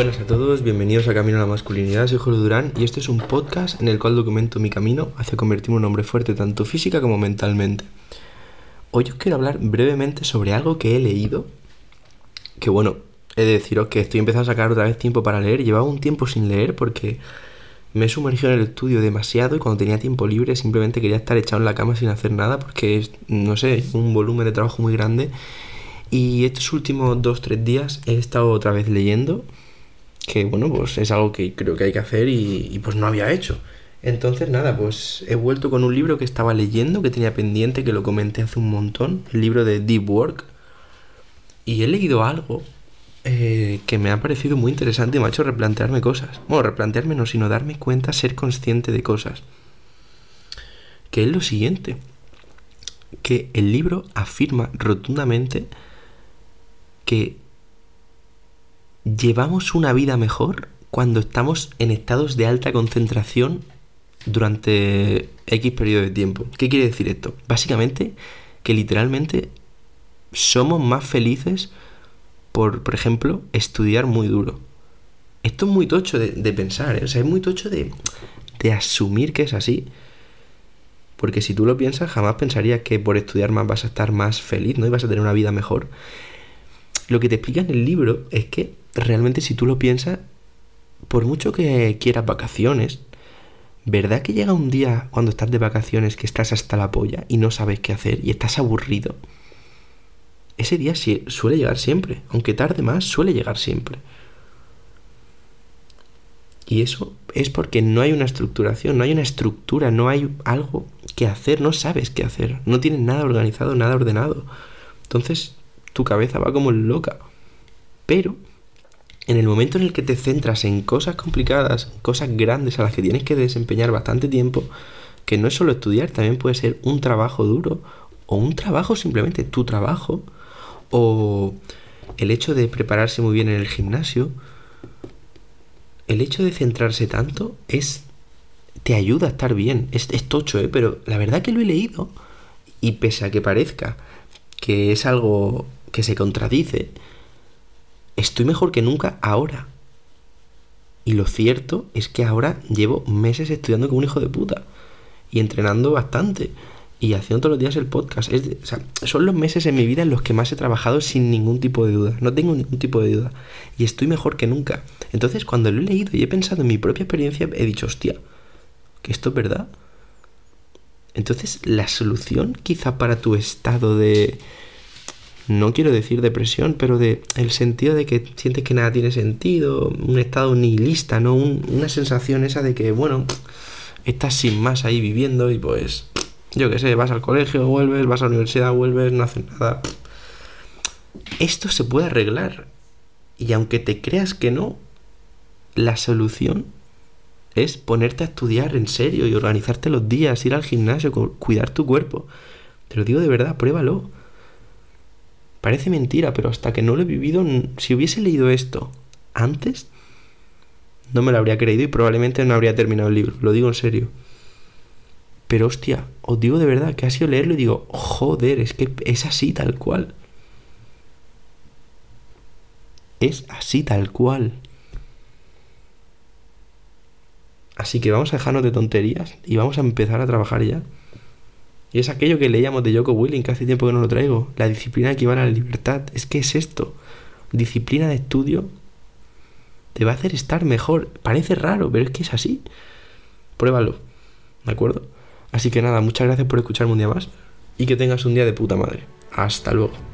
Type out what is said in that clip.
Buenas a todos, bienvenidos a Camino a la Masculinidad, soy Jorge Durán y este es un podcast en el cual documento mi camino hacia convertirme en un hombre fuerte tanto física como mentalmente. Hoy os quiero hablar brevemente sobre algo que he leído, que bueno, he de deciros que estoy empezando a sacar otra vez tiempo para leer, llevaba un tiempo sin leer porque me he sumergido en el estudio demasiado y cuando tenía tiempo libre simplemente quería estar echado en la cama sin hacer nada porque es, no sé, un volumen de trabajo muy grande. Y estos últimos dos, tres días he estado otra vez leyendo que bueno, pues es algo que creo que hay que hacer y, pues no había hecho. Entonces nada, pues he vuelto con un libro que estaba leyendo, que tenía pendiente, que lo comenté hace un montón, el libro de Deep Work. Y he leído algo eh, que me ha parecido muy interesante y me ha hecho replantearme cosas. Bueno, replantearme no, sino darme cuenta, ser consciente de cosas. Que es lo siguiente, que el libro afirma rotundamente que llevamos una vida mejor cuando estamos en estados de alta concentración durante X periodo de tiempo. ¿Qué quiere decir esto? Básicamente que literalmente somos más felices por, por ejemplo, estudiar muy duro. Esto es muy tocho de, pensar, ¿eh? o sea, es muy tocho de, de asumir que es así. Porque si tú lo piensas, jamás pensarías que por estudiar más vas a estar más feliz, ¿no? Y vas a tener una vida mejor. Lo que te explica en el libro es que realmente si tú lo piensas, por mucho que quieras vacaciones, ¿verdad que llega un día cuando estás de vacaciones que estás hasta la polla y no sabes qué hacer y estás aburrido? Ese día suele llegar siempre, aunque tarde más, suele llegar siempre. Y eso es porque no hay una estructuración, no hay una estructura, no hay algo que hacer, no sabes qué hacer, no tienes nada organizado, nada ordenado. Entonces tu cabeza va como loca. Pero en el momento en el que te centras en cosas complicadas, cosas grandes a las que tienes que desempeñar bastante tiempo, que no es solo estudiar, también puede ser un trabajo duro o un trabajo simplemente tu trabajo o el hecho de prepararse muy bien en el gimnasio, el hecho de centrarse tanto es te ayuda a estar bien. Es, tocho, ¿eh? pero la verdad que lo he leído y pese a que parezca que es algo que se contradice, estoy mejor que nunca ahora. Y lo cierto es que ahora llevo meses estudiando como un hijo de puta. Y entrenando bastante. Y haciendo todos los días el podcast. son los meses en mi vida en los que más he trabajado sin ningún tipo de duda. No tengo ningún tipo de duda. Y estoy mejor que nunca. Entonces, cuando lo he leído y he pensado en mi propia experiencia, he dicho, hostia, que esto es verdad. Entonces, la solución quizá para tu estado de no quiero decir depresión, pero de el sentido de que sientes que nada tiene sentido, un estado nihilista, ¿no? una sensación esa de que, bueno, estás sin más ahí viviendo y pues, yo qué sé, vas al colegio, vuelves, vas a la universidad, vuelves, no haces nada. Esto se puede arreglar. Y aunque te creas que no, la solución es ponerte a estudiar en serio y organizarte los días, ir al gimnasio, cuidar tu cuerpo. Te lo digo de verdad, pruébalo. Parece mentira, pero hasta que no lo he vivido, si hubiese leído esto antes, no me lo habría creído y probablemente no habría terminado el libro, lo digo en serio. Pero hostia, os digo de verdad que ha sido leerlo y digo, joder, es que es así tal cual. Es así tal cual. Así que vamos a dejarnos de tonterías y vamos a empezar a trabajar ya. Y es aquello que leíamos de Joko Willing, que hace tiempo que no lo traigo. La disciplina equivale a la libertad. Es que es esto. Disciplina de estudio te va a hacer estar mejor. Parece raro, pero es que es así. Pruébalo. ¿De acuerdo? Así que nada, muchas gracias por escucharme un día más y que tengas un día de puta madre. Hasta luego.